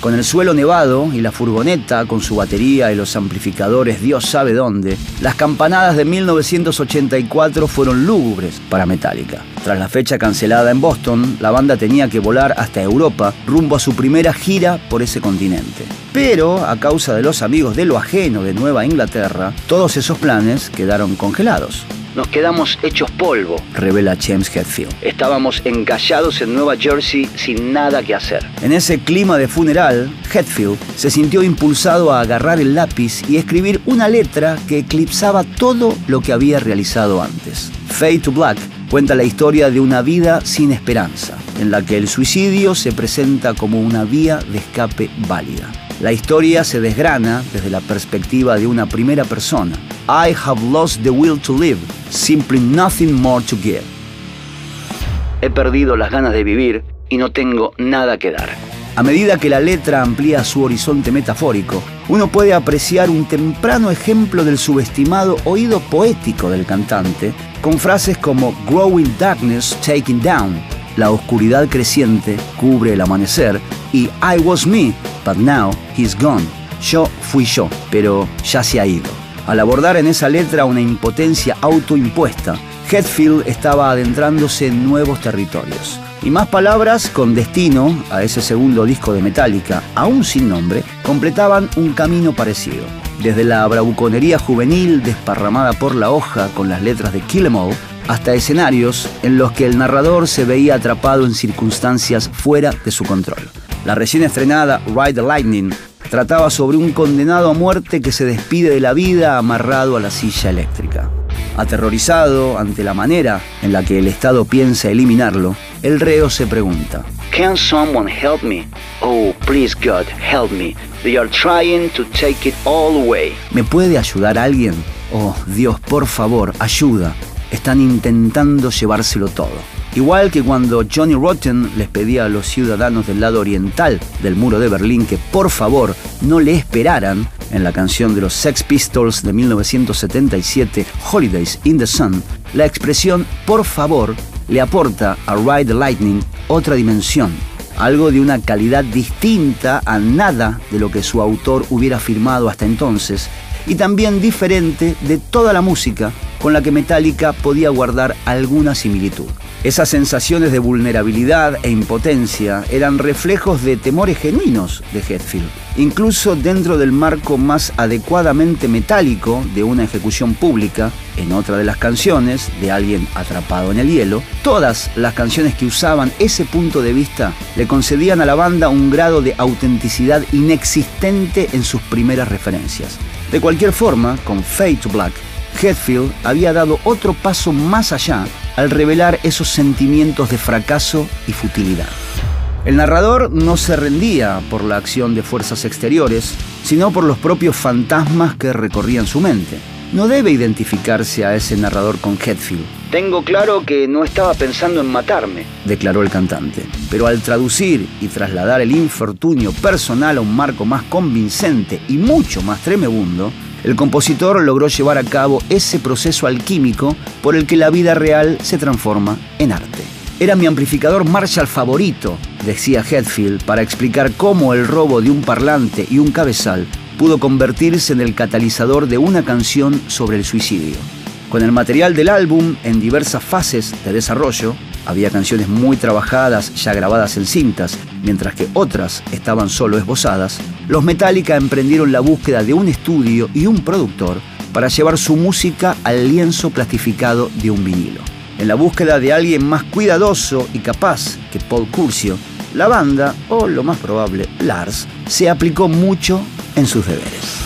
Con el suelo nevado y la furgoneta con su batería y los amplificadores Dios sabe dónde, las campanadas de 1984 fueron lúgubres para Metallica. Tras la fecha cancelada en Boston, la banda tenía que volar hasta Europa rumbo a su primera gira por ese continente. Pero, a causa de los amigos de lo ajeno de Nueva Inglaterra, todos esos planes quedaron congelados. Nos quedamos hechos polvo, revela James Hetfield. Estábamos encallados en Nueva Jersey sin nada que hacer. En ese clima de funeral, Hetfield se sintió impulsado a agarrar el lápiz y escribir una letra que eclipsaba todo lo que había realizado antes. Fade to Black cuenta la historia de una vida sin esperanza, en la que el suicidio se presenta como una vía de escape válida. La historia se desgrana desde la perspectiva de una primera persona. I have lost the will to live, simply nothing more to give. He perdido las ganas de vivir y no tengo nada que dar. A medida que la letra amplía su horizonte metafórico, uno puede apreciar un temprano ejemplo del subestimado oído poético del cantante, con frases como Growing Darkness Taking Down, la oscuridad creciente cubre el amanecer, y I was me, but now he's gone. Yo fui yo, pero ya se ha ido. Al abordar en esa letra una impotencia autoimpuesta, Hetfield estaba adentrándose en nuevos territorios. Y más palabras con destino a ese segundo disco de Metallica, aún sin nombre, completaban un camino parecido. Desde la bravuconería juvenil desparramada por la hoja con las letras de Kill Em All, hasta escenarios en los que el narrador se veía atrapado en circunstancias fuera de su control. La recién estrenada Ride the Lightning trataba sobre un condenado a muerte que se despide de la vida amarrado a la silla eléctrica. Aterrorizado ante la manera en la que el Estado piensa eliminarlo, el reo se pregunta: Can someone help me? Oh, please God, help me. They are trying to take it all away. ¿Me puede ayudar alguien? Oh, Dios, por favor, ayuda. Están intentando llevárselo todo. Igual que cuando Johnny Rotten les pedía a los ciudadanos del lado oriental del muro de Berlín que por favor no le esperaran en la canción de los Sex Pistols de 1977, Holidays in the Sun, la expresión por favor le aporta a Ride the Lightning otra dimensión, algo de una calidad distinta a nada de lo que su autor hubiera firmado hasta entonces y también diferente de toda la música con la que Metallica podía guardar alguna similitud. Esas sensaciones de vulnerabilidad e impotencia eran reflejos de temores genuinos de Hetfield, incluso dentro del marco más adecuadamente metálico de una ejecución pública, en otra de las canciones, de alguien atrapado en el hielo, todas las canciones que usaban ese punto de vista le concedían a la banda un grado de autenticidad inexistente en sus primeras referencias. De cualquier forma, con Fade to Black, Hetfield había dado otro paso más allá al revelar esos sentimientos de fracaso y futilidad. El narrador no se rendía por la acción de fuerzas exteriores, sino por los propios fantasmas que recorrían su mente. No debe identificarse a ese narrador con Hetfield. Tengo claro que no estaba pensando en matarme, declaró el cantante. Pero al traducir y trasladar el infortunio personal a un marco más convincente y mucho más tremebundo, el compositor logró llevar a cabo ese proceso alquímico por el que la vida real se transforma en arte. Era mi amplificador Marshall favorito, decía Hetfield, para explicar cómo el robo de un parlante y un cabezal pudo convertirse en el catalizador de una canción sobre el suicidio. Con el material del álbum en diversas fases de desarrollo, había canciones muy trabajadas ya grabadas en cintas, mientras que otras estaban solo esbozadas, los Metallica emprendieron la búsqueda de un estudio y un productor para llevar su música al lienzo plastificado de un vinilo. En la búsqueda de alguien más cuidadoso y capaz que Paul Curcio, la banda, o lo más probable, Lars, se aplicó mucho en sus deberes.